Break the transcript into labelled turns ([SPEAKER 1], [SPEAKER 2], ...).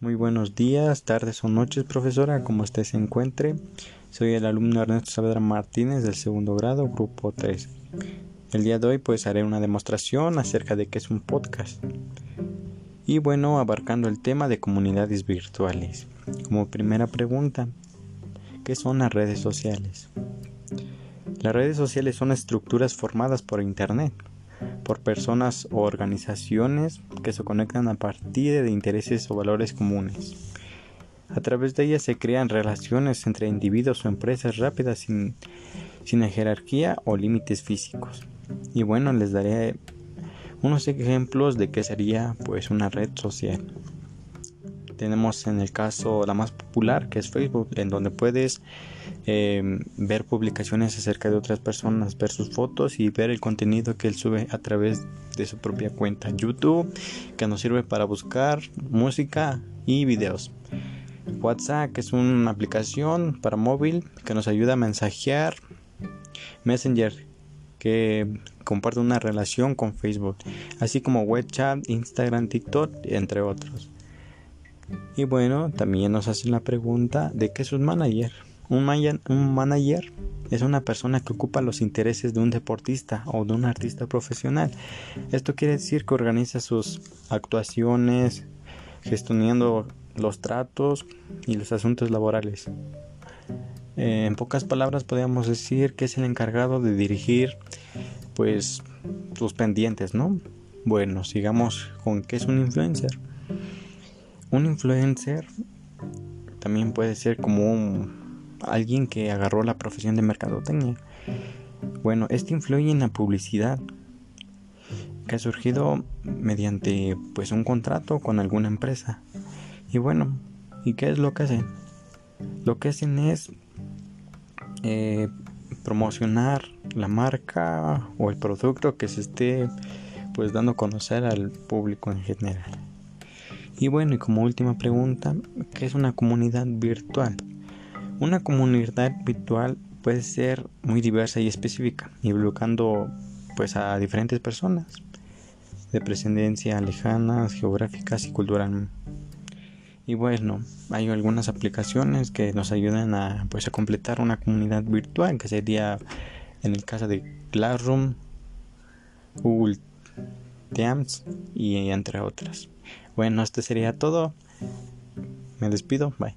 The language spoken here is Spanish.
[SPEAKER 1] Muy buenos días, tardes o noches, profesora, como usted se encuentre. Soy el alumno Ernesto Saavedra Martínez del segundo grado, grupo 3. El día de hoy pues haré una demostración acerca de qué es un podcast. Y bueno, abarcando el tema de comunidades virtuales. Como primera pregunta, ¿qué son las redes sociales? Las redes sociales son estructuras formadas por Internet, por personas o organizaciones que se conectan a partir de intereses o valores comunes. A través de ellas se crean relaciones entre individuos o empresas rápidas sin, sin jerarquía o límites físicos. Y bueno, les daré unos ejemplos de qué sería pues una red social. Tenemos en el caso la más popular que es Facebook, en donde puedes eh, ver publicaciones acerca de otras personas, ver sus fotos y ver el contenido que él sube a través de su propia cuenta. YouTube, que nos sirve para buscar música y videos. WhatsApp, que es una aplicación para móvil que nos ayuda a mensajear. Messenger, que comparte una relación con Facebook, así como WeChat, Instagram, TikTok, entre otros. Y bueno, también nos hacen la pregunta de qué es un manager. Un, manager es una persona que ocupa los intereses de un deportista o de un artista profesional. Esto quiere decir que organiza sus actuaciones, gestionando los tratos y los asuntos laborales. Eh, en pocas palabras podríamos decir que es el encargado de dirigir pues sus pendientes, ¿no? Bueno, sigamos con qué es un influencer. Un influencer también puede ser como alguien que agarró la profesión de mercadotecnia. Bueno, este influye en la publicidad que ha surgido mediante pues un contrato con alguna empresa. Y bueno, ¿y qué es lo que hacen? Lo que hacen es eh, promocionar la marca o el producto que se esté pues dando a conocer al público en general. Y bueno, y como última pregunta, ¿qué es una comunidad virtual? Una comunidad virtual puede ser muy diversa y específica, involucrando pues a diferentes personas de presidencia lejanas, geográficas y cultural. Y bueno, hay algunas aplicaciones que nos ayudan a pues a completar una comunidad virtual, que sería en el caso de Classroom, Google Teams y entre otras. Bueno, este sería todo. Me despido. Bye.